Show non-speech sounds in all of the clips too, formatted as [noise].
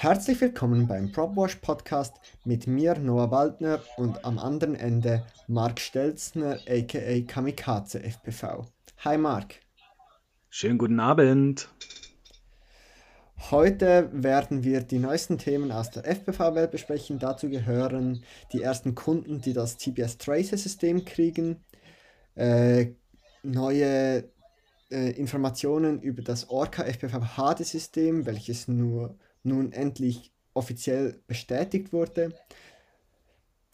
Herzlich willkommen beim PropWash Podcast mit mir Noah Waldner und am anderen Ende Mark Stelzner aka Kamikaze FPV. Hi Mark. Schönen guten Abend. Heute werden wir die neuesten Themen aus der FPV-Welt besprechen. Dazu gehören die ersten Kunden, die das TBS Tracer System kriegen, äh, neue äh, Informationen über das Orca FPV HD System, welches nur nun endlich offiziell bestätigt wurde.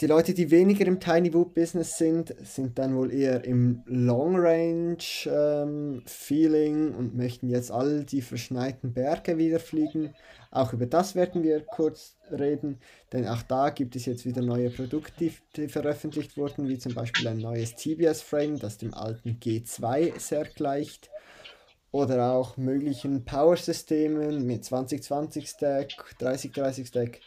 Die Leute, die weniger im Tiny Wood Business sind, sind dann wohl eher im Long Range ähm, Feeling und möchten jetzt all die verschneiten Berge wieder fliegen. Auch über das werden wir kurz reden, denn auch da gibt es jetzt wieder neue Produkte, die veröffentlicht wurden, wie zum Beispiel ein neues TBS Frame, das dem alten G2 sehr gleicht oder auch möglichen Power-Systemen mit 2020 Stack, 3030 Stack,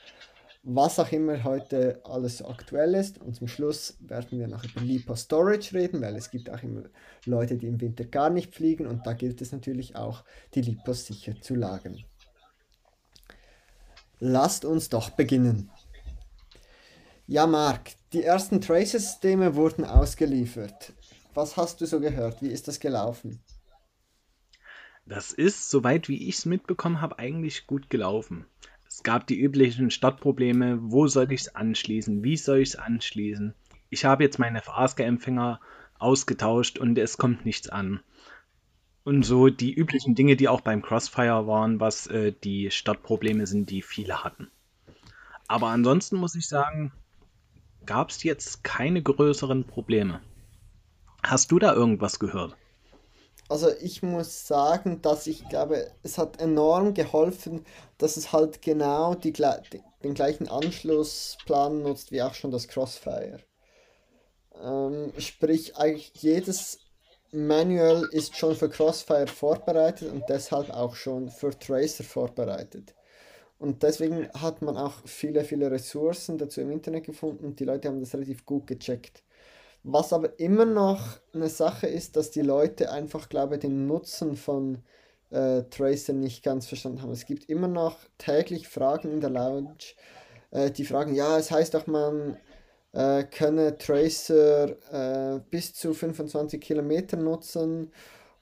was auch immer heute alles aktuell ist. Und zum Schluss werden wir noch über Lipo Storage reden, weil es gibt auch immer Leute, die im Winter gar nicht fliegen und da gilt es natürlich auch, die Lipos sicher zu lagern. Lasst uns doch beginnen. Ja, Marc, die ersten Tracer-Systeme wurden ausgeliefert. Was hast du so gehört? Wie ist das gelaufen? Das ist, soweit wie ich es mitbekommen habe, eigentlich gut gelaufen. Es gab die üblichen Startprobleme. Wo soll ich es anschließen? Wie soll ich es anschließen? Ich habe jetzt meine FASCA-Empfänger ausgetauscht und es kommt nichts an. Und so die üblichen Dinge, die auch beim Crossfire waren, was äh, die Startprobleme sind, die viele hatten. Aber ansonsten muss ich sagen, gab es jetzt keine größeren Probleme. Hast du da irgendwas gehört? Also ich muss sagen, dass ich glaube, es hat enorm geholfen, dass es halt genau die, den gleichen Anschlussplan nutzt wie auch schon das Crossfire. Ähm, sprich, eigentlich jedes Manual ist schon für Crossfire vorbereitet und deshalb auch schon für Tracer vorbereitet. Und deswegen hat man auch viele, viele Ressourcen dazu im Internet gefunden und die Leute haben das relativ gut gecheckt. Was aber immer noch eine Sache ist, dass die Leute einfach, glaube ich, den Nutzen von äh, Tracer nicht ganz verstanden haben. Es gibt immer noch täglich Fragen in der Lounge, äh, die fragen, ja, es heißt doch, man äh, könne Tracer äh, bis zu 25 Kilometer nutzen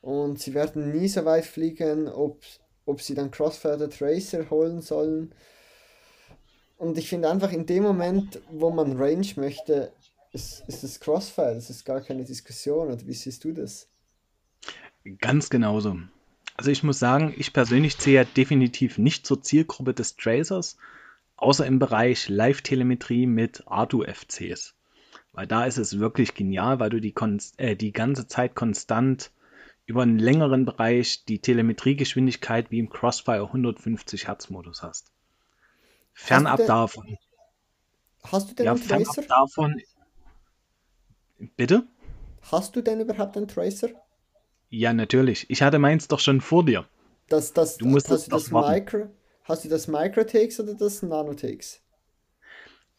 und sie werden nie so weit fliegen, ob, ob sie dann Crossfire Tracer holen sollen. Und ich finde einfach in dem Moment, wo man Range möchte, ist, ist das Crossfire, das ist gar keine Diskussion, oder wie siehst du das? Ganz genauso. Also ich muss sagen, ich persönlich zähle ja definitiv nicht zur Zielgruppe des Tracers, außer im Bereich Live-Telemetrie mit ARTU-FCs. Weil da ist es wirklich genial, weil du die, äh, die ganze Zeit konstant über einen längeren Bereich die Telemetriegeschwindigkeit wie im Crossfire 150 Hertz Modus hast. Fernab hast davon. Hast du denn ja, fernab davon Bitte? Hast du denn überhaupt einen Tracer? Ja, natürlich. Ich hatte meins doch schon vor dir. Das, das, du musst hast, du das Micro, hast du das Micro-Takes oder das Nano-Takes?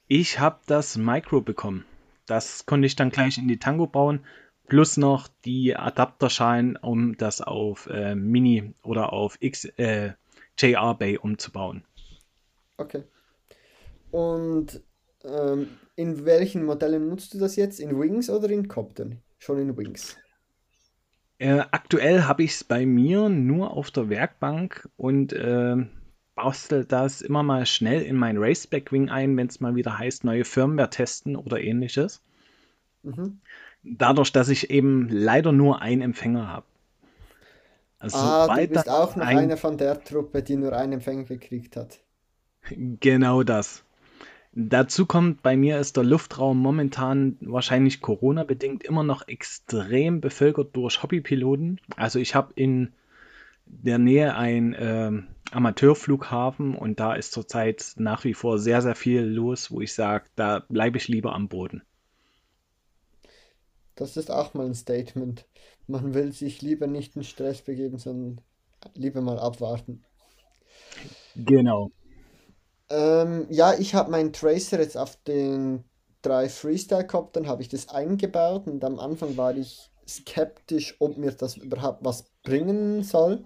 Ich habe das Micro bekommen. Das konnte ich dann gleich in die Tango bauen. Plus noch die Adapterschalen, um das auf äh, Mini oder auf X, äh, JR Bay umzubauen. Okay. Und ähm, in welchen Modellen nutzt du das jetzt? In Wings oder in Copten? Schon in Wings. Äh, aktuell habe ich es bei mir nur auf der Werkbank und äh, bastel das immer mal schnell in mein Raceback Wing ein, wenn es mal wieder heißt, neue Firmware testen oder ähnliches. Mhm. Dadurch, dass ich eben leider nur einen Empfänger habe. Also, ah, du bist auch noch ein... einer von der Truppe, die nur einen Empfänger gekriegt hat. Genau das. Dazu kommt, bei mir ist der Luftraum momentan wahrscheinlich Corona-bedingt immer noch extrem bevölkert durch Hobbypiloten. Also ich habe in der Nähe einen äh, Amateurflughafen und da ist zurzeit nach wie vor sehr, sehr viel los, wo ich sage, da bleibe ich lieber am Boden. Das ist auch mal ein Statement. Man will sich lieber nicht in Stress begeben, sondern lieber mal abwarten. Genau. Ähm, ja, ich habe meinen Tracer jetzt auf den drei Freestyle-Koptern habe ich das eingebaut und am Anfang war ich skeptisch, ob mir das überhaupt was bringen soll.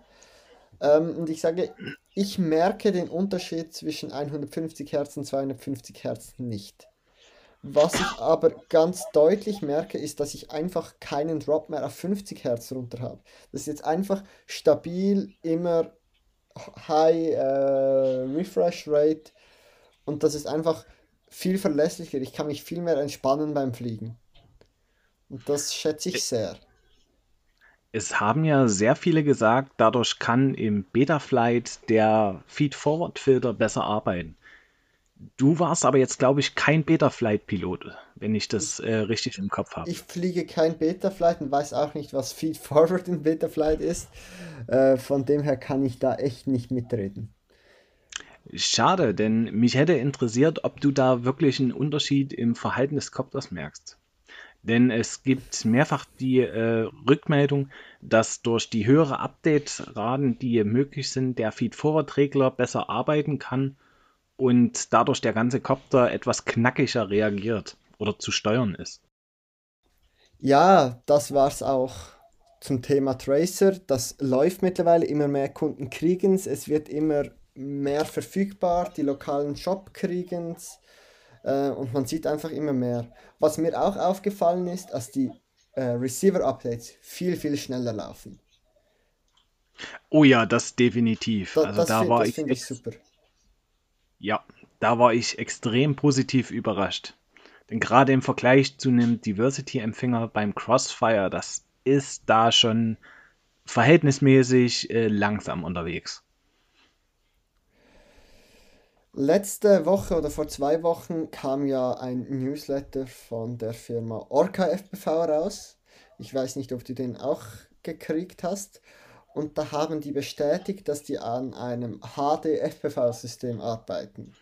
Ähm, und ich sage, ich merke den Unterschied zwischen 150 Hertz und 250 Hertz nicht. Was ich aber ganz deutlich merke, ist, dass ich einfach keinen Drop mehr auf 50 Hertz runter habe. Das ist jetzt einfach stabil, immer High äh, Refresh Rate und das ist einfach viel verlässlicher. Ich kann mich viel mehr entspannen beim Fliegen. Und das schätze ich sehr. Es haben ja sehr viele gesagt, dadurch kann im Betaflight der Feed-Forward-Filter besser arbeiten. Du warst aber jetzt, glaube ich, kein Betaflight-Pilot, wenn ich das äh, richtig im Kopf habe. Ich fliege kein Betaflight und weiß auch nicht, was Feed-Forward [laughs] in Betaflight ist. Äh, von dem her kann ich da echt nicht mitreden. Schade, denn mich hätte interessiert, ob du da wirklich einen Unterschied im Verhalten des Kopters merkst. Denn es gibt mehrfach die äh, Rückmeldung, dass durch die höhere Update-Raten, die möglich sind, der Feed-Forward-Regler besser arbeiten kann und dadurch der ganze Kopter etwas knackiger reagiert oder zu steuern ist. Ja, das war's auch zum Thema Tracer. Das läuft mittlerweile, immer mehr Kunden kriegen es, es wird immer mehr verfügbar, die lokalen Shop kriegen es äh, und man sieht einfach immer mehr. Was mir auch aufgefallen ist, dass die äh, Receiver-Updates viel, viel schneller laufen. Oh ja, das definitiv. Da, also da find, war das ich finde ich super. Ja, da war ich extrem positiv überrascht. Denn gerade im Vergleich zu einem Diversity-Empfänger beim Crossfire, das ist da schon verhältnismäßig äh, langsam unterwegs. Letzte Woche oder vor zwei Wochen kam ja ein Newsletter von der Firma Orca FPV raus. Ich weiß nicht, ob du den auch gekriegt hast. Und da haben die bestätigt, dass die an einem HD-FPV-System arbeiten.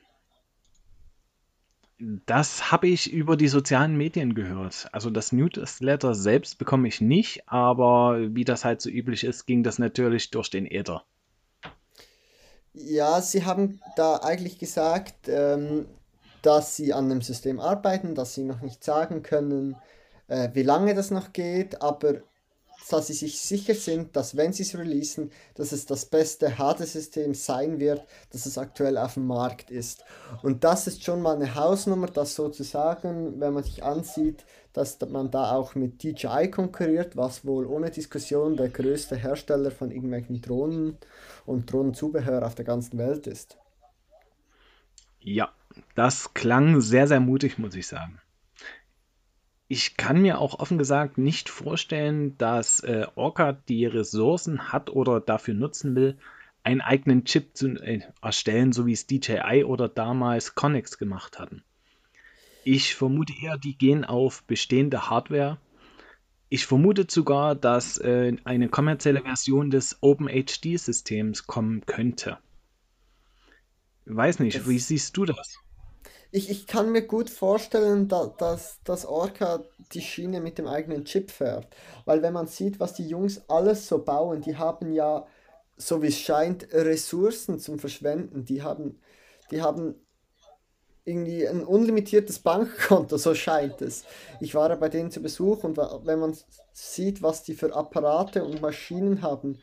Das habe ich über die sozialen Medien gehört. Also das Newsletter selbst bekomme ich nicht, aber wie das halt so üblich ist, ging das natürlich durch den Äther. Ja, sie haben da eigentlich gesagt, ähm, dass sie an dem System arbeiten, dass sie noch nicht sagen können, äh, wie lange das noch geht, aber dass sie sich sicher sind, dass wenn sie es releasen, dass es das beste HD-System sein wird, das es aktuell auf dem Markt ist. Und das ist schon mal eine Hausnummer, das sozusagen, wenn man sich ansieht, dass man da auch mit DJI konkurriert, was wohl ohne Diskussion der größte Hersteller von irgendwelchen Drohnen und Drohnenzubehör auf der ganzen Welt ist. Ja, das klang sehr, sehr mutig, muss ich sagen. Ich kann mir auch offen gesagt nicht vorstellen, dass äh, Orca die Ressourcen hat oder dafür nutzen will, einen eigenen Chip zu äh, erstellen, so wie es DJI oder damals Connex gemacht hatten. Ich vermute eher, die gehen auf bestehende Hardware. Ich vermute sogar, dass äh, eine kommerzielle Version des OpenHD-Systems kommen könnte. Weiß nicht, Das wie siehst du das? Ich, ich kann mir gut vorstellen, da, dass das Orca die Schiene mit dem eigenen Chip fährt. Weil wenn man sieht, was die Jungs alles so bauen, die haben ja, so wie es scheint, Ressourcen zum Verschwenden. Die haben, die haben irgendwie ein unlimitiertes Bankkonto, so scheint es. Ich war ja bei denen zu Besuch und wenn man sieht, was die für Apparate und Maschinen haben,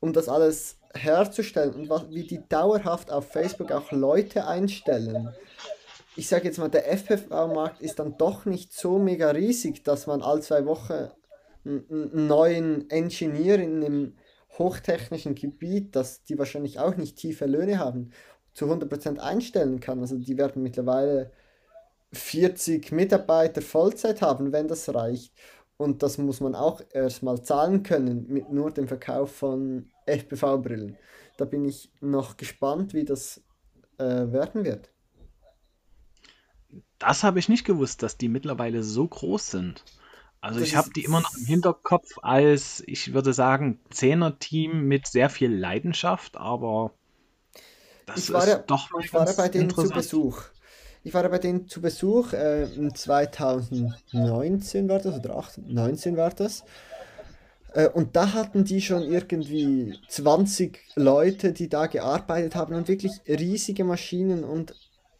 um das alles herzustellen und was, wie die dauerhaft auf Facebook auch Leute einstellen ich sage jetzt mal, der FPV-Markt ist dann doch nicht so mega riesig, dass man all zwei Wochen einen, neuen Engineer in einem hochtechnischen Gebiet, das die wahrscheinlich auch nicht tiefe Löhne haben, zu 100% einstellen kann. Also die werden mittlerweile 40 Mitarbeiter Vollzeit haben, wenn das reicht. Und das muss man auch erstmal zahlen können mit nur dem Verkauf von FPV-Brillen. Da bin ich noch gespannt, wie das äh, werden wird. Das habe ich nicht gewusst, dass die mittlerweile so groß sind. Also Das ich habe die immer noch im Hinterkopf als, ich würde sagen, Zehner-Team mit sehr viel Leidenschaft, aber das Ich war ist ja, doch mal ich war ganz bei denen zu. Besuch. Ich war ja bei denen zu Besuch, äh, in 2019 war das, oder 18, 19 war das. Äh, und da hatten die schon irgendwie 20 Leute, die da gearbeitet haben und wirklich riesige Maschinen und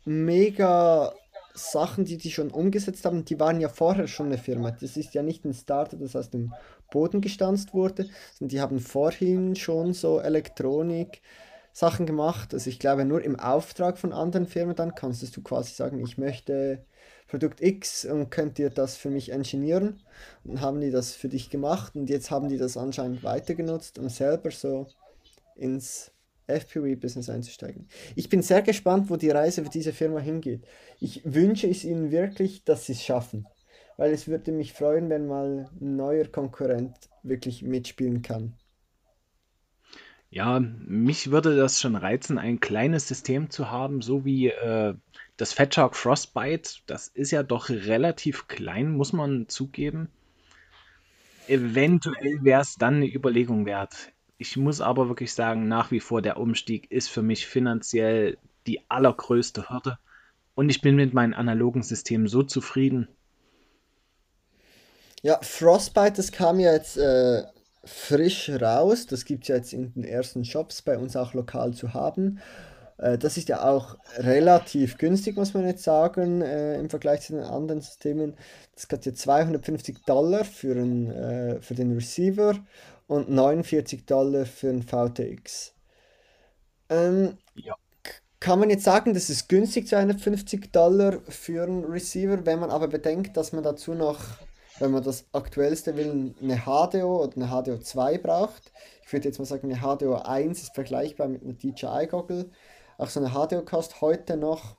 mega Sachen, die die schon umgesetzt haben, die waren ja vorher schon eine Firma. Das ist ja nicht ein Starter, das aus dem Boden gestanzt wurde, sondern die haben vorhin schon so Elektronik Sachen gemacht. Also ich glaube, nur im Auftrag von anderen Firmen dann kannst du quasi sagen, ich möchte Produkt X und könnt ihr das für mich engineeren. Und dann haben die das für dich gemacht und jetzt haben die das anscheinend weiter genutzt, um selber so ins FPV-Business einzusteigen. Ich bin sehr gespannt, wo die Reise für diese Firma hingeht. Ich wünsche es ihnen wirklich, dass sie es schaffen, weil es würde mich freuen, wenn mal ein neuer Konkurrent wirklich mitspielen kann. Ja, mich würde das schon reizen, ein kleines System zu haben, so wie äh, das Fatshark Frostbite. Das ist ja doch relativ klein, muss man zugeben. Eventuell wäre es dann eine Überlegung wert. Ich muss aber wirklich sagen, nach wie vor der Umstieg ist für mich finanziell die allergrößte Hürde. Und ich bin mit meinem analogen System so zufrieden. Ja, Frostbite, das kam ja jetzt äh, frisch raus. Das gibt es ja jetzt in den ersten Shops bei uns auch lokal zu haben. Äh, das ist ja auch relativ günstig, muss man jetzt sagen, äh, im Vergleich zu den anderen Systemen. Das kostet ja 250 Dollar für, ein, äh, für den Receiver und 49 Dollar für ein VTX. Ähm, Ja. kann man jetzt sagen, das ist günstig, 250 Dollar für einen Receiver, wenn man aber bedenkt, dass man dazu noch, wenn man das aktuellste will, eine HDO oder eine HDO 2 braucht. Ich würde jetzt mal sagen, eine HDO 1 ist vergleichbar mit einer DJI-Goggle. Auch so eine HDO kostet heute noch,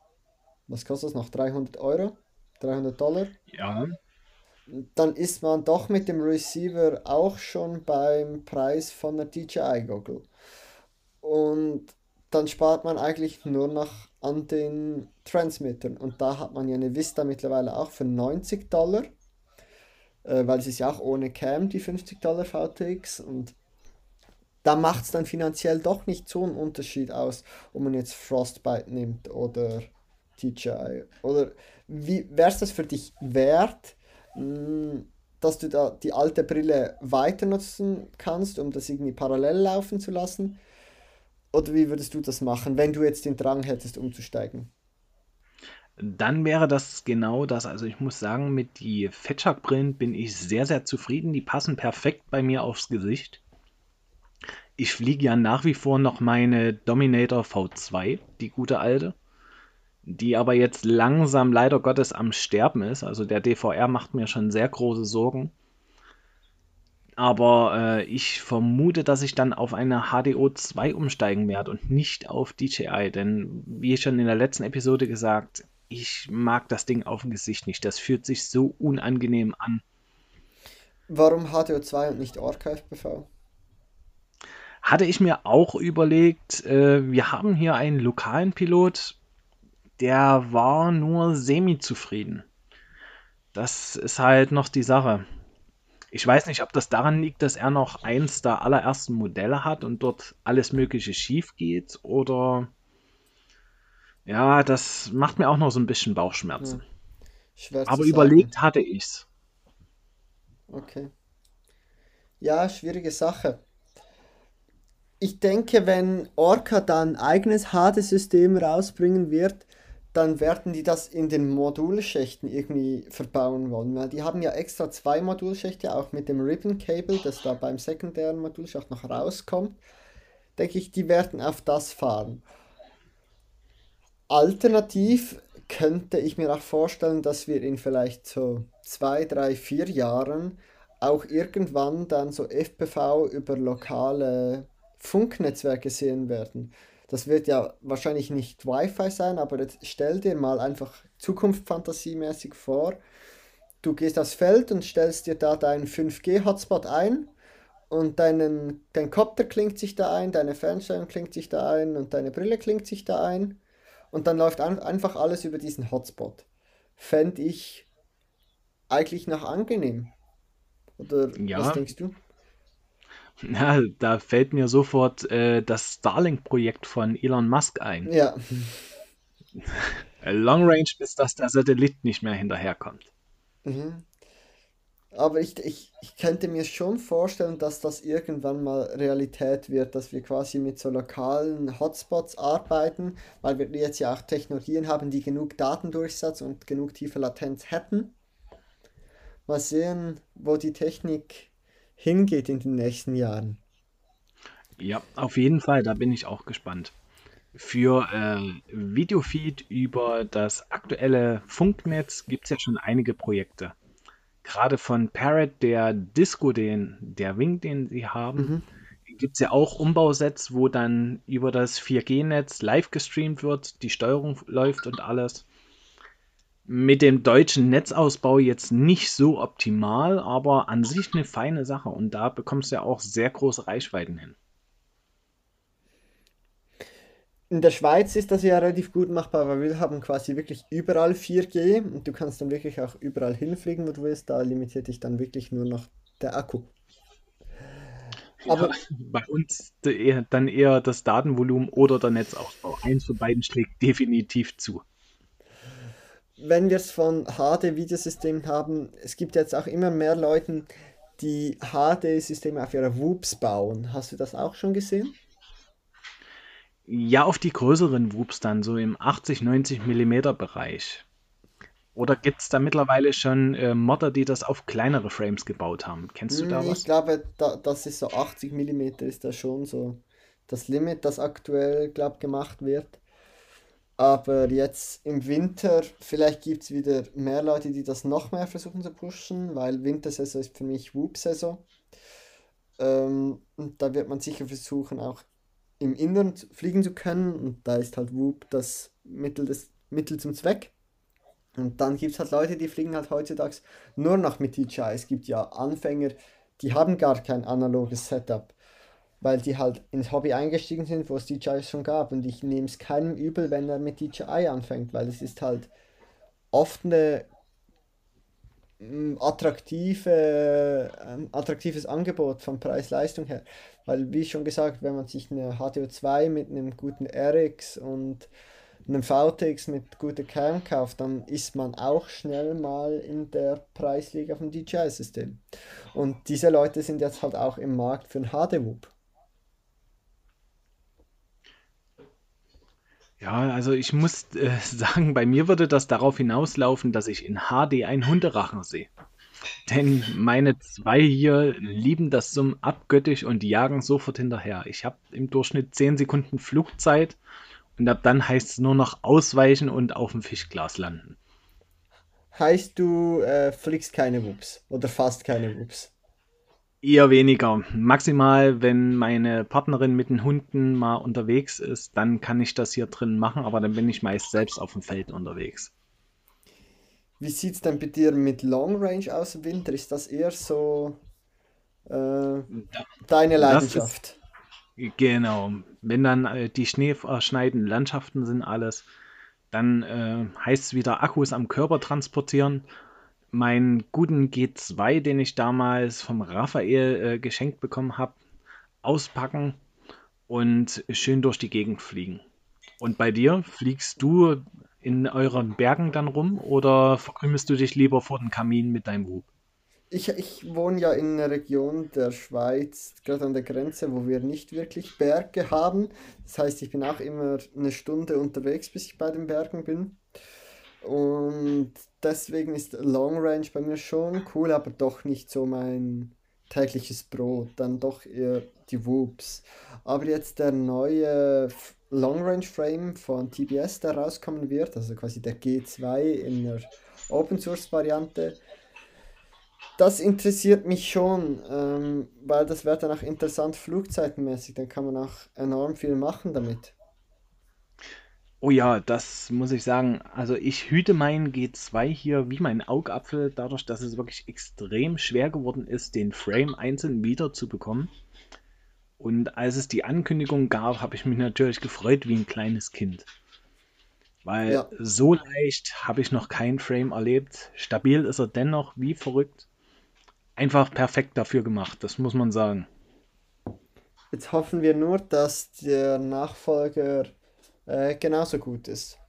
was kostet das noch? 300 Euro? 300 Dollar? Ja, dann ist man doch mit dem Receiver auch schon beim Preis von der DJI-Goggle. Und dann spart man eigentlich nur noch an den Transmittern. Und da hat man ja eine Vista mittlerweile auch für 90 Dollar, äh, weil es ist ja auch ohne Cam, die 50 Dollar VTX. Und da macht es dann finanziell doch nicht so einen Unterschied aus, ob man jetzt Frostbite nimmt oder DJI. Oder wie wäre es das für dich wert? Mh, dass du da die alte Brille weiter nutzen kannst, um das irgendwie parallel laufen zu lassen? Oder wie würdest du das machen, wenn du jetzt den Drang hättest, umzusteigen? dann wäre das genau das. Also ich muss sagen, mit die Fatshark-Brillen bin ich sehr, sehr zufrieden. Die passen perfekt bei mir aufs Gesicht. Ich fliege ja nach wie vor noch meine Dominator V2, die gute alte, die aber jetzt langsam leider Gottes am Sterben ist. Also der DVR macht mir schon sehr große Sorgen. Aber äh, ich vermute, dass ich dann auf eine HDO 2 umsteigen werde und nicht auf DJI. Denn wie schon in der letzten Episode gesagt, ich mag das Ding auf dem Gesicht nicht. Das fühlt sich so unangenehm an. Warum HTO 2 und nicht Orca FPV? Hatte ich mir auch überlegt, äh, wir haben hier einen lokalen Pilot, der war nur semi-zufrieden. Das ist halt noch die Sache. Ich weiß nicht, ob das daran liegt, dass er noch eins der allerersten Modelle hat und dort alles Mögliche schief geht oder ja, das macht mir auch noch so ein bisschen Bauchschmerzen. Hm, schwer zu Aber sagen. überlegt hatte ich's. Okay. Ja, schwierige Sache. Ich denke, wenn Orca dann ein eigenes HD-System rausbringen wird, dann werden die das in den Modulschächten irgendwie verbauen wollen. Weil die haben ja extra zwei Modulschächte, auch mit dem Ribbon Cable, das da beim sekundären Modulschacht noch rauskommt. Denke ich, die werden auf das fahren. Alternativ könnte ich mir auch vorstellen, dass wir in vielleicht so zwei, drei, vier Jahren auch irgendwann dann so FPV über lokale Funknetzwerke sehen werden. Das wird ja wahrscheinlich nicht Wi-Fi sein, aber jetzt stell dir mal einfach Zukunftsfantasiemäßig vor. Du gehst aufs Feld und stellst dir da deinen 5G-Hotspot ein und deinen, dein Kopter klingt sich da ein, deine Fernsteuerung klingt sich da ein und deine Brille klingt sich da ein. Und dann läuft ein, einfach alles über diesen Hotspot. Fände ich eigentlich noch angenehm. Oder was Ja, denkst du? [laughs] ja, da fällt mir sofort äh, das Starlink-Projekt von Elon Musk ein. Ja, Äh, Long Range, bis dass der Satellit nicht mehr hinterherkommt. mhm. Aber ich, ich, ich könnte mir schon vorstellen, dass das irgendwann mal Realität wird, dass wir quasi mit so lokalen Hotspots arbeiten, weil wir jetzt ja auch Technologien haben, die genug Datendurchsatz und genug tiefe Latenz hätten. Mal sehen, wo die Technik hingeht in den nächsten Jahren. Ja, auf jeden Fall, da bin ich auch gespannt. Für äh, Videofeed über das aktuelle Funknetz gibt es ja schon einige Projekte. Gerade von Parrot, der Disco, den, der Wing, den sie haben, Mhm. gibt es ja auch Umbausets, wo dann über das 4G-Netz live gestreamt wird, die Steuerung läuft und alles. Mit dem deutschen Netzausbau jetzt nicht so optimal, aber an sich eine feine Sache und da bekommst du ja auch sehr große Reichweiten hin. In der Schweiz ist das ja relativ gut machbar, weil wir haben quasi wirklich überall 4G und du kannst dann wirklich auch überall hinfliegen, wo du willst. Da limitiert dich dann wirklich nur noch der Akku. Ja, Aber [laughs] bei uns dann eher das Datenvolumen oder der Netzausbau. Eins von beiden schlägt definitiv zu. Wenn wir es von HD-Videosystemen haben, es gibt jetzt auch immer mehr Leute, die HD-Systeme auf ihrer WUPS bauen. Hast du das auch schon gesehen? Ja, auf die größeren Whoops dann, so im 80, 90 Millimeter Bereich. Oder gibt es da mittlerweile schon äh, Modder, die das auf kleinere Frames gebaut haben? Kennst du Hm, da Ich was? glaube, da, das ist so 80 Millimeter ist da schon so das Limit, das aktuell, glaube gemacht wird. Aber jetzt im Winter, vielleicht gibt es wieder mehr Leute, die das noch mehr versuchen zu pushen, weil Wintersaison ist für mich WUP-Saison. Ähm, und da wird man sicher versuchen, auch im Inneren fliegen zu können. Und da ist halt WUP das Mittel, des, Mittel zum Zweck. Und dann gibt es halt Leute, die fliegen halt heutzutage nur noch mit DJI. Es gibt ja Anfänger, die haben gar kein analoges Setup, weil die halt ins Hobby eingestiegen sind, wo es DJI schon gab. Und ich nehme es keinem übel, wenn er mit DJI anfängt, weil es ist halt oft eine mm, attraktive, ein attraktives Angebot von Preis-Leistung her. Weil, wie schon gesagt, wenn man sich eine HTO2 mit einem guten RX und einem VTX mit guter Cam kauft, dann ist man auch schnell mal in der Preisliga vom DJI-System. Und diese Leute sind jetzt halt auch im Markt für ein HD-Whoop. Ja, also ich muss äh, [laughs] sagen, bei mir würde das darauf hinauslaufen, dass ich in HD einen Hunderachen sehe. Denn meine zwei hier lieben das Summen abgöttisch und jagen sofort hinterher. Ich habe im Durchschnitt 10 Sekunden Flugzeit und ab dann heißt es nur noch ausweichen und auf dem Fischglas landen. Heißt, du äh, fliegst keine Whoops oder fast keine Whoops. Eher weniger. Maximal, wenn meine Partnerin mit den Hunden mal unterwegs ist, dann kann ich das hier drin machen, aber dann bin ich meist selbst auf dem Feld unterwegs. Wie sieht es denn bei dir mit Long Range aus im Winter? Ist das eher so äh, deine Das ist Leidenschaft? genau. Wenn dann äh, die schneeverschneiten Landschaften sind alles, dann äh, heißt es wieder Akkus am Körper transportieren. Meinen guten G2, den ich damals vom Raphael äh, geschenkt bekommen habe, auspacken und schön durch die Gegend fliegen. Und bei dir, fliegst du in euren Bergen dann rum oder verkrümelst du dich lieber vor dem Kamin mit deinem Hub? Ich, ich wohne ja in einer Region der Schweiz, gerade an der Grenze, wo wir nicht wirklich Berge haben. Das heißt, ich bin auch immer eine Stunde unterwegs, bis ich bei den Bergen bin. Und deswegen ist Long Range bei mir schon cool, aber doch nicht so mein tägliches Brot. Dann doch eher die Whoops. Aber jetzt der neue Long Range Frame von TBS, der rauskommen wird, also quasi der G2 in der Open Source Variante. Das interessiert mich schon, ähm, weil das wäre dann auch interessant flugzeitenmäßig. Dann kann man auch enorm viel machen damit. Oh ja, das muss ich sagen. Also ich hüte meinen G2 hier wie mein Augapfel, dadurch, dass es wirklich extrem schwer geworden ist, den Frame einzeln wiederzubekommen. Und als es die Ankündigung gab, habe ich mich natürlich gefreut wie ein kleines Kind. Weil Ja, so leicht habe ich noch keinen Frame erlebt. Stabil ist er dennoch wie verrückt. Einfach perfekt dafür gemacht, das muss man sagen. jetzt hoffen wir nur, dass der Nachfolger äh, genauso gut ist.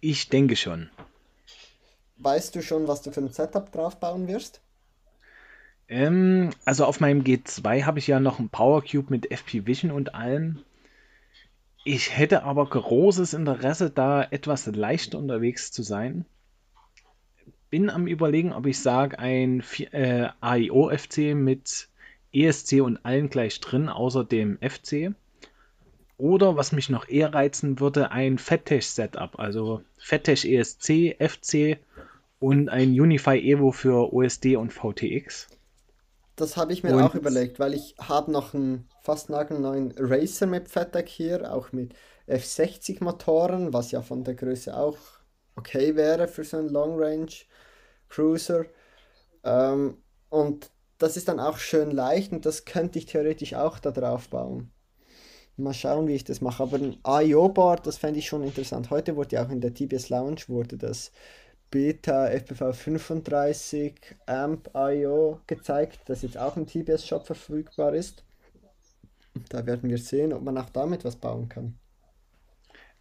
Ich denke schon. weißt du schon, was du für ein Setup drauf bauen wirst? Ähm, also auf meinem G2 habe ich ja noch einen Power Cube mit FP Vision und allem. Ich hätte aber großes Interesse, da etwas leichter unterwegs zu sein. Bin am Überlegen, ob ich sage, ein äh, AIO-FC mit ESC und allen gleich drin, außer dem FC. Oder was mich noch eher reizen würde, ein FATTech-Setup, also FATTech ESC, FC und ein Unify Evo für OSD und VTX. Das habe ich mir auch Und überlegt, weil ich habe noch einen fast nagelneuen Racer mit Fatec hier, auch mit F60 Motoren, was ja von der Größe auch okay wäre für so einen Long Range Cruiser. Ähm, und das ist dann auch schön leicht und das könnte ich theoretisch auch da drauf bauen. Mal schauen, wie ich das mache. Aber ein IO-Board, das fände ich schon interessant. Heute wurde ja auch in der TBS Lounge wurde das Beta FPV 35 Amp IO gezeigt, das jetzt auch im TBS Shop verfügbar ist. Da werden wir sehen, ob man auch damit was bauen kann.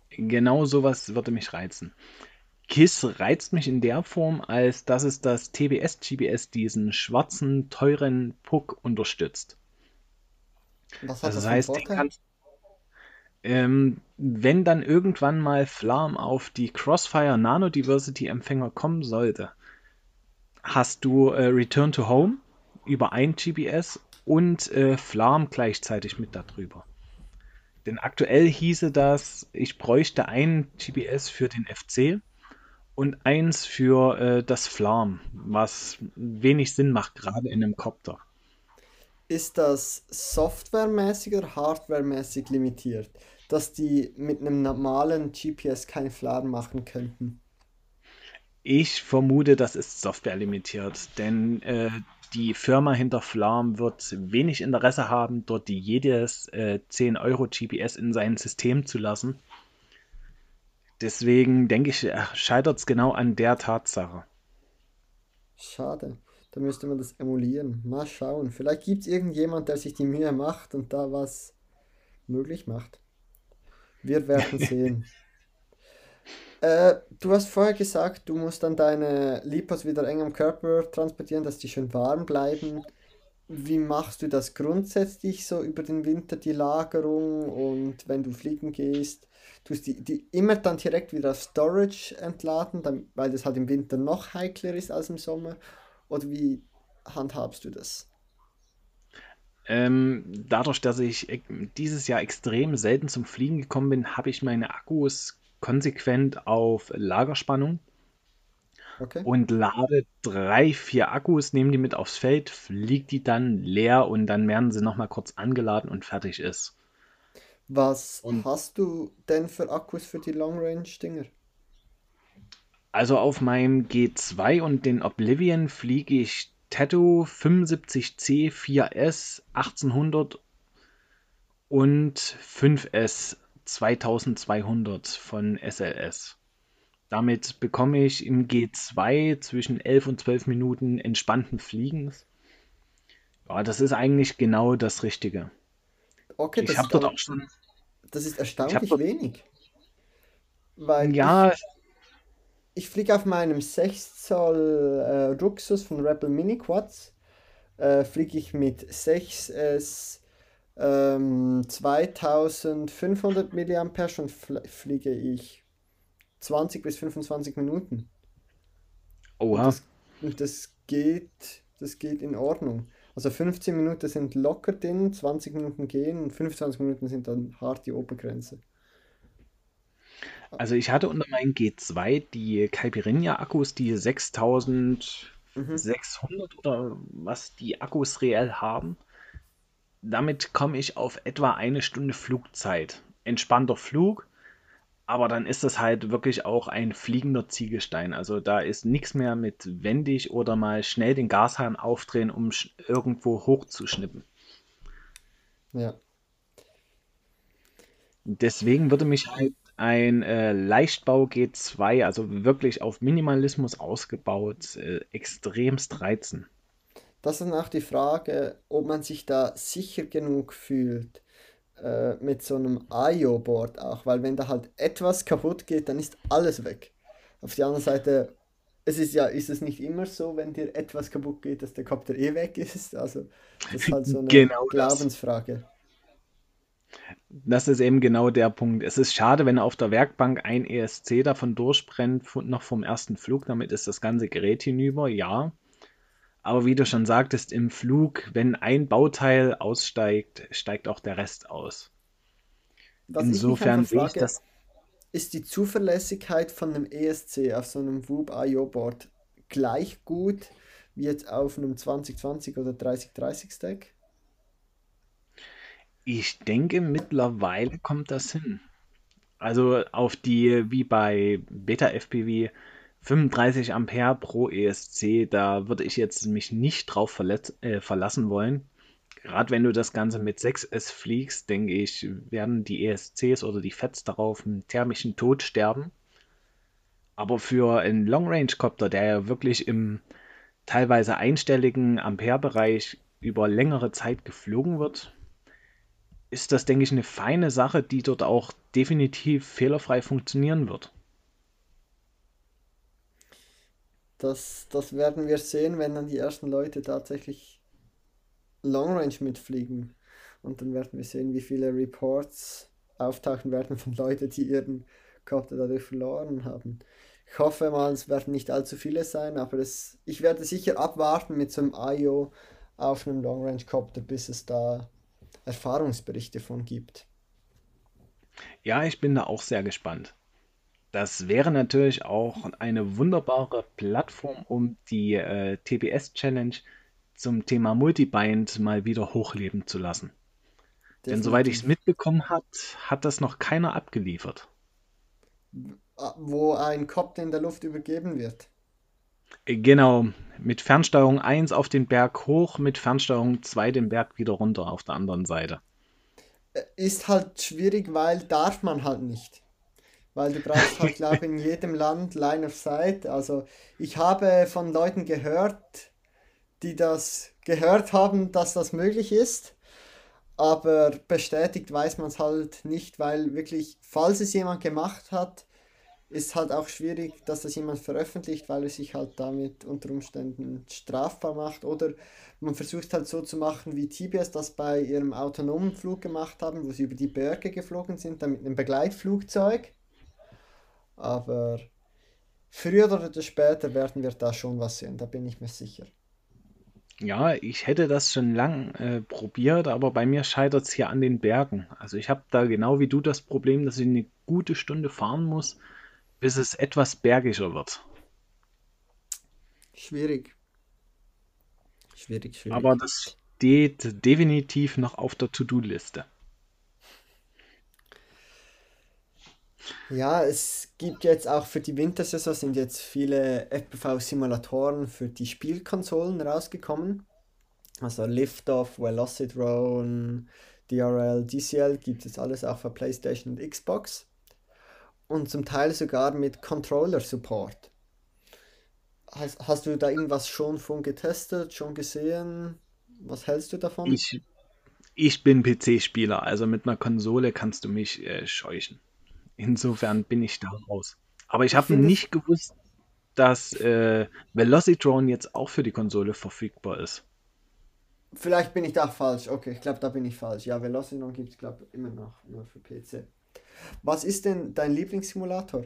genau sowas würde mich reizen. KISS reizt mich in der Form, als dass es das TBS-GBS, diesen schwarzen, teuren Puck unterstützt. Was hat Also das das heißt, den kannst, ähm, wenn dann irgendwann mal Flam auf die Crossfire Nano Diversity Empfänger kommen sollte, hast du äh, Return to Home über ein GBS und äh, Flam gleichzeitig mit darüber. Denn aktuell hieße das, ich bräuchte ein GBS für den FC und eins für äh, das Flam, was wenig Sinn macht, gerade in einem Copter. Ist das softwaremäßig oder hardwaremäßig limitiert, dass die mit einem normalen GPS keine Fladen machen könnten? Ich vermute, das ist softwarelimitiert, denn äh, die Firma hinter Flam wird wenig Interesse haben, dort jedes äh, 10 Euro GPS in sein System zu lassen. Deswegen denke ich, scheitert es genau an der Tatsache. Schade. Da müsste man das emulieren. Mal schauen. Vielleicht gibt es irgendjemand, der sich die Mühe macht und da was möglich macht. Wir werden [laughs] sehen. Äh, du hast vorher gesagt, du musst dann deine Lipos wieder eng am Körper transportieren, dass die schön warm bleiben. Wie machst du das grundsätzlich so über den Winter, die Lagerung und wenn du fliegen gehst? Tust die, die immer dann direkt wieder auf Storage entladen, dann, weil das halt im Winter noch heikler ist als im Sommer? Oder wie handhabst du das? Ähm, dadurch, dass ich dieses Jahr extrem selten zum Fliegen gekommen bin, habe ich meine Akkus konsequent auf Lagerspannung Okay. und lade drei, vier Akkus, nehme die mit aufs Feld, fliege die dann leer und dann werden sie nochmal kurz angeladen und fertig ist. Was Und hast du denn für Akkus für die Long Range Dinger? also auf meinem G2 und den Oblivion fliege ich Tattoo 75C 4S 1800 und 5S 2200 von SLS. Damit bekomme ich im G2 zwischen 11 und 12 Minuten entspannten Fliegens. Ja, das ist eigentlich genau das Richtige. Okay, Ich das ist dort auch schon, das ist erstaunlich dort, wenig, weil ja, ich fliege auf meinem 6 Zoll äh, Ruxus von Rebel Mini Quads, äh, fliege ich mit 6S ähm, 2500 mAh und fl fliege ich 20 bis 25 Minuten. Und oha, das, und das geht, das geht in Ordnung. Also 15 Minuten sind locker drin, 20 Minuten gehen und 25 Minuten sind dann hart die Obergrenze. Also ich hatte unter meinem G2 die Caipirinha-Akkus, die Mhm. 6600 oder was die Akkus reell haben. Damit komme ich auf etwa eine Stunde Flugzeit. Entspannter Flug, aber dann ist das halt wirklich auch ein fliegender Ziegelstein. Also da ist nichts mehr mit wendig oder mal schnell den Gashahn aufdrehen, um irgendwo hochzuschnippen. Ja. Deswegen würde mich halt ein äh, Leichtbau G2, also wirklich auf Minimalismus ausgebaut, äh, extremst reizen. Das ist dann auch die Frage, ob man sich da sicher genug fühlt äh, mit so einem IO-Board auch, weil wenn da halt etwas kaputt geht, dann ist alles weg. Auf der anderen Seite es ist ja, ist es nicht immer so, wenn dir etwas kaputt geht, dass der Kopter eh weg ist? Also, das ist halt so eine [laughs] Genau. Glaubensfrage. Das ist eben genau der Punkt. Es ist schade, wenn auf der Werkbank ein ESC davon durchbrennt, noch vom ersten Flug. Damit ist das ganze Gerät hinüber, ja. Aber wie du schon sagtest, im Flug, wenn ein Bauteil aussteigt, steigt auch der Rest aus. Was Insofern sehe ich das ist die Zuverlässigkeit von einem ESC auf so einem Whoop IO Board gleich gut wie jetzt auf einem 2020 oder 3030 Stack? Ich denke, mittlerweile kommt das hin. Also auf die, wie bei Beta FPV, 35 Ampere pro ESC, da würde ich jetzt mich nicht drauf äh, verlassen wollen. Gerade wenn du das Ganze mit 6S fliegst, denke ich, werden die ESCs oder die FETs darauf einen thermischen Tod sterben. Aber für einen Long-Range-Copter, der ja wirklich im teilweise einstelligen Ampere-Bereich über längere Zeit geflogen wird, ist das, denke ich, eine feine Sache, die dort auch definitiv fehlerfrei funktionieren wird. Das, das werden wir sehen, wenn dann die ersten Leute tatsächlich Long Range mitfliegen. Und dann werden wir sehen, wie viele Reports auftauchen werden von Leuten, die ihren Copter dadurch verloren haben. Ich hoffe mal, es werden nicht allzu viele sein, aber es, ich werde sicher abwarten mit so einem IO auf einem Long Range Copter, bis es da Erfahrungsberichte von gibt. Ja, ich bin da auch sehr gespannt. Das wäre natürlich auch eine wunderbare Plattform, um die äh, TBS Challenge zum Thema Multibind mal wieder hochleben zu lassen. Denn soweit ich es Definitiv. mitbekommen hat, hat das noch keiner abgeliefert. Ah, Wo ein Copter in der Luft übergeben wird. Genau, mit Fernsteuerung eins auf den Berg hoch, mit Fernsteuerung 2 den Berg wieder runter auf der anderen Seite. Äh, Ist halt schwierig, weil darf man halt nicht. Weil du brauchst halt, glaube ich, in [laughs] jedem Land Line of Sight. Also ich habe von Leuten gehört, die das gehört haben, dass das möglich ist, aber bestätigt weiß man es halt nicht, weil wirklich, falls es jemand gemacht hat, ist halt auch schwierig, dass das jemand veröffentlicht, weil er sich halt damit unter Umständen strafbar macht. Oder man versucht halt so zu machen, wie TBS das bei ihrem autonomen Flug gemacht haben, wo sie über die Berge geflogen sind, dann mit einem Begleitflugzeug. Aber früher oder später werden wir da schon was sehen, da bin ich mir sicher. Ja, ich hätte das schon lang äh, probiert, aber bei mir scheitert es hier an den Bergen. Also ich habe da genau wie du das Problem, dass ich eine gute Stunde fahren muss, bis es etwas bergischer wird. Schwierig, schwierig, Aber schwierig. das steht definitiv noch auf der To-Do-Liste. Ja, es gibt jetzt auch für die Wintersaison sind jetzt viele FPV-Simulatoren für die Spielkonsolen rausgekommen. Also Liftoff, Velocitron, DRL, DCL gibt es alles auch für PlayStation und Xbox. Und zum Teil sogar mit Controller-Support. Hast, hast du da irgendwas schon von getestet, schon gesehen? Was hältst du davon? Ich, ich bin PC-Spieler, also mit einer Konsole kannst du mich äh, scheuchen. Insofern bin ich da raus. Aber ich habe nicht gewusst, dass äh, Velocitron jetzt auch für die Konsole verfügbar ist. Vielleicht bin ich da falsch. Okay, ich glaube, da bin ich falsch. Ja, Velociraptor gibt es, glaube ich, immer noch nur für PC. Was ist denn dein Lieblingssimulator?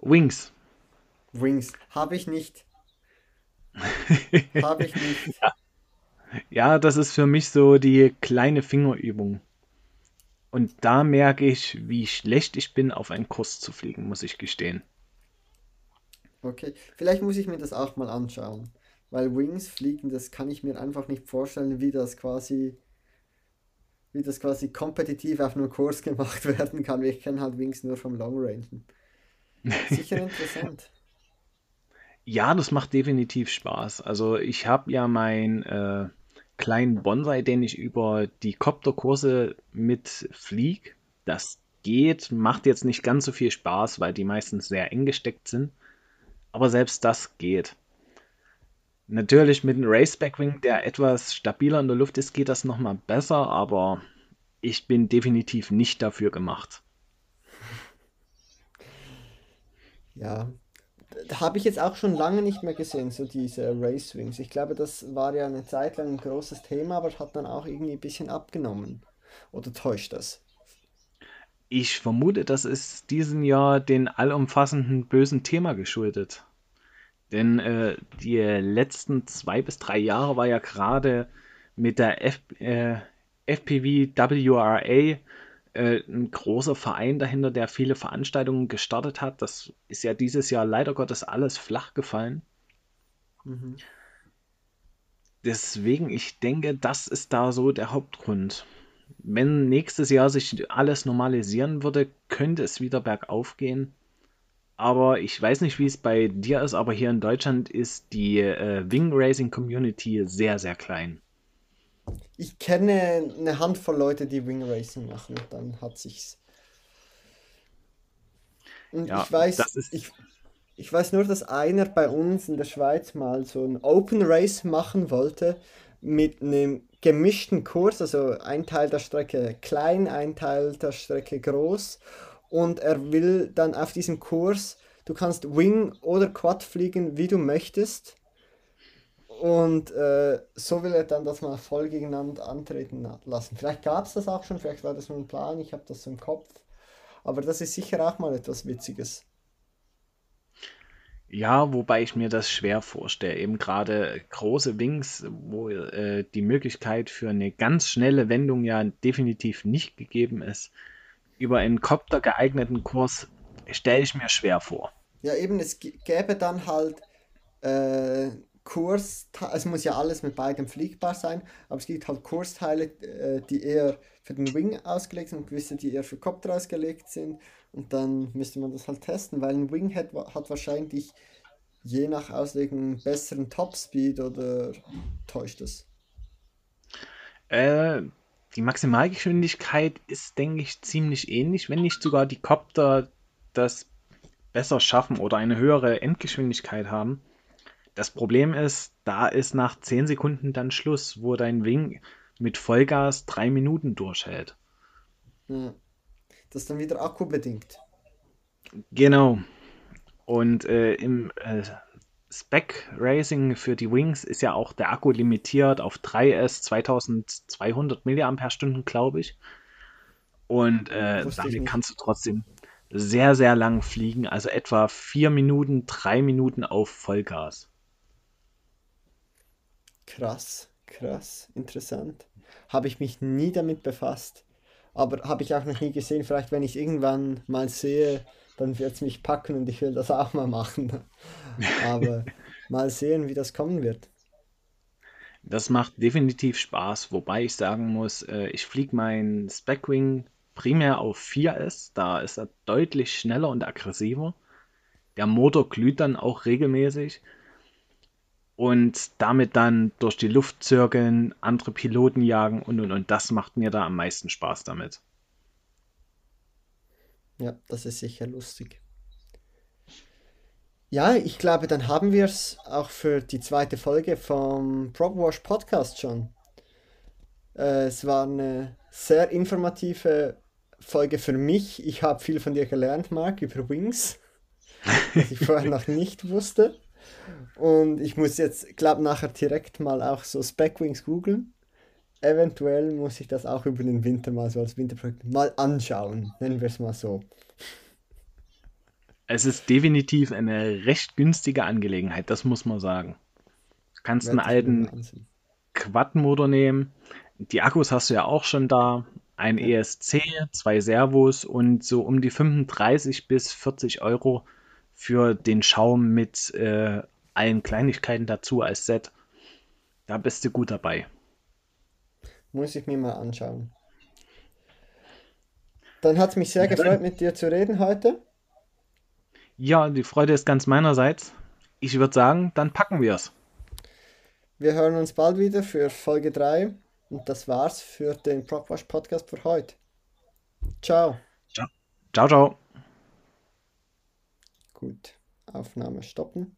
Wings. Wings. Habe ich nicht. Habe ich nicht. [laughs] Ja, das ist für mich so die kleine Fingerübung. Und da merke ich, wie schlecht ich bin, auf einen Kurs zu fliegen, muss ich gestehen. Okay. Vielleicht muss ich mir das auch mal anschauen. Weil Wings fliegen, das kann ich mir einfach nicht vorstellen, wie das quasi, wie das quasi kompetitiv auf einem Kurs gemacht [laughs] werden kann. Ich kenne halt Wings nur vom Long Range. Sicher interessant. Ja, das macht definitiv Spaß. Also ich habe ja meinen äh, kleinen Bonsai, den ich über die Copterkurse mit flieg. Das geht, macht jetzt nicht ganz so viel Spaß, weil die meistens sehr eng gesteckt sind. Aber selbst das geht. Natürlich mit einem Racebackwing, der etwas stabiler in der Luft ist, geht das nochmal besser, aber ich bin definitiv nicht dafür gemacht. [laughs] Ja, habe ich jetzt auch schon lange nicht mehr gesehen, so diese Racewings. Ich glaube, das war ja eine Zeit lang ein großes Thema, aber hat dann auch irgendwie ein bisschen abgenommen. Oder täuscht das? Ich vermute, das ist diesen Jahr den allumfassenden bösen Thema geschuldet. Denn äh, die letzten zwei bis drei Jahre war ja gerade mit der F, äh, FPV-WRA äh, ein großer Verein dahinter, der viele Veranstaltungen gestartet hat. Das ist ja dieses Jahr leider Gottes alles flach gefallen. Mhm. Deswegen, ich denke, das ist da so der Hauptgrund. Wenn nächstes Jahr sich alles normalisieren würde, könnte es wieder bergauf gehen. Aber ich weiß nicht, wie es bei dir ist, aber hier in Deutschland ist die äh, Wing Racing Community sehr, sehr klein. Ich kenne eine Handvoll Leute, die Wing Racing machen. Dann hat sich's. Und Ja, ich weiß, ist. ich, ich weiß nur, dass einer bei uns in der Schweiz mal so ein Open Race machen wollte mit einem gemischten Kurs, also ein Teil der Strecke klein, ein Teil der Strecke groß. Und er will dann auf diesem Kurs, du kannst Wing oder Quad fliegen, wie du möchtest. Und äh, so will er dann das mal voll gegeneinander antreten lassen. Vielleicht gab es das auch schon, vielleicht war das nur ein Plan, ich habe das so im Kopf. Aber das ist sicher auch mal etwas Witziges. Ja, wobei ich mir das schwer vorstelle. Eben gerade große Wings, wo äh, die Möglichkeit für eine ganz schnelle Wendung ja definitiv nicht gegeben ist. Über einen Copter geeigneten Kurs stelle ich mir schwer vor. Ja, eben, es gäbe dann halt äh, Kurs, es muss ja alles mit beidem fliegbar sein, aber es gibt halt Kursteile, äh, die eher für den Wing ausgelegt sind und gewisse, die eher für Kopter ausgelegt sind. Und dann müsste man das halt testen, weil ein Wing hat, hat wahrscheinlich je nach Auslegung besseren Topspeed oder täuscht es? Äh, die Maximalgeschwindigkeit ist, denke ich, ziemlich ähnlich, wenn nicht sogar die Copter das besser schaffen oder eine höhere Endgeschwindigkeit haben. Das Problem ist, da ist nach 10 Sekunden dann Schluss, wo dein Wing mit Vollgas drei Minuten durchhält. Ja, das ist dann wieder akkubedingt. Genau. Und äh, im äh, Spec Racing für die Wings ist ja auch der Akku limitiert auf 3S 2200 mAh, glaube ich. Und äh, damit kannst du trotzdem sehr, sehr lang fliegen. Also etwa vier Minuten, drei Minuten auf Vollgas. Krass, krass, interessant. Habe ich mich nie damit befasst. Aber habe ich auch noch nie gesehen. Vielleicht, wenn ich es irgendwann mal sehe, dann wird es mich packen und ich will das auch mal machen. Aber [laughs] mal sehen, wie das kommen wird. Das macht definitiv Spaß, wobei ich sagen muss, äh, ich fliege meinen Specwing primär auf 4S. Da ist er deutlich schneller und aggressiver. Der Motor glüht dann auch regelmäßig und damit dann durch die Luft zirkeln, andere Piloten jagen und und und. Das macht mir da am meisten Spaß damit. Ja, das ist sicher lustig. Ja, ich glaube, dann haben wir es auch für die zweite Folge vom PropWash Podcast schon. Äh, es war eine sehr informative Folge für mich. Ich habe viel von dir gelernt, Marc, über Wings, [laughs] was ich vorher noch nicht wusste. Und ich muss jetzt, glaube nachher direkt mal auch so Spec-Wings googeln. Eventuell muss ich das auch über den Winter mal so als Winterprojekt mal anschauen, nennen wir es mal so. Es ist definitiv eine recht günstige Angelegenheit, das muss man sagen. Du kannst einen alten. Quad-Motor nehmen. Die Akkus hast du ja auch schon da. Ein Ja. ESC, zwei Servos und so um die 35 bis 40 Euro für den Schaum mit äh, allen Kleinigkeiten dazu als Set. Da bist du gut dabei. Muss ich mir mal anschauen. Dann hat es mich sehr dann. gefreut, mit dir zu reden heute. Ja, die Freude ist ganz meinerseits. Ich würde sagen, dann packen wir es. Wir hören uns bald wieder für Folge 3. Und das war's für den Propwash Podcast für heute. Ciao. Ciao, ciao. ciao. Gut, Aufnahme stoppen.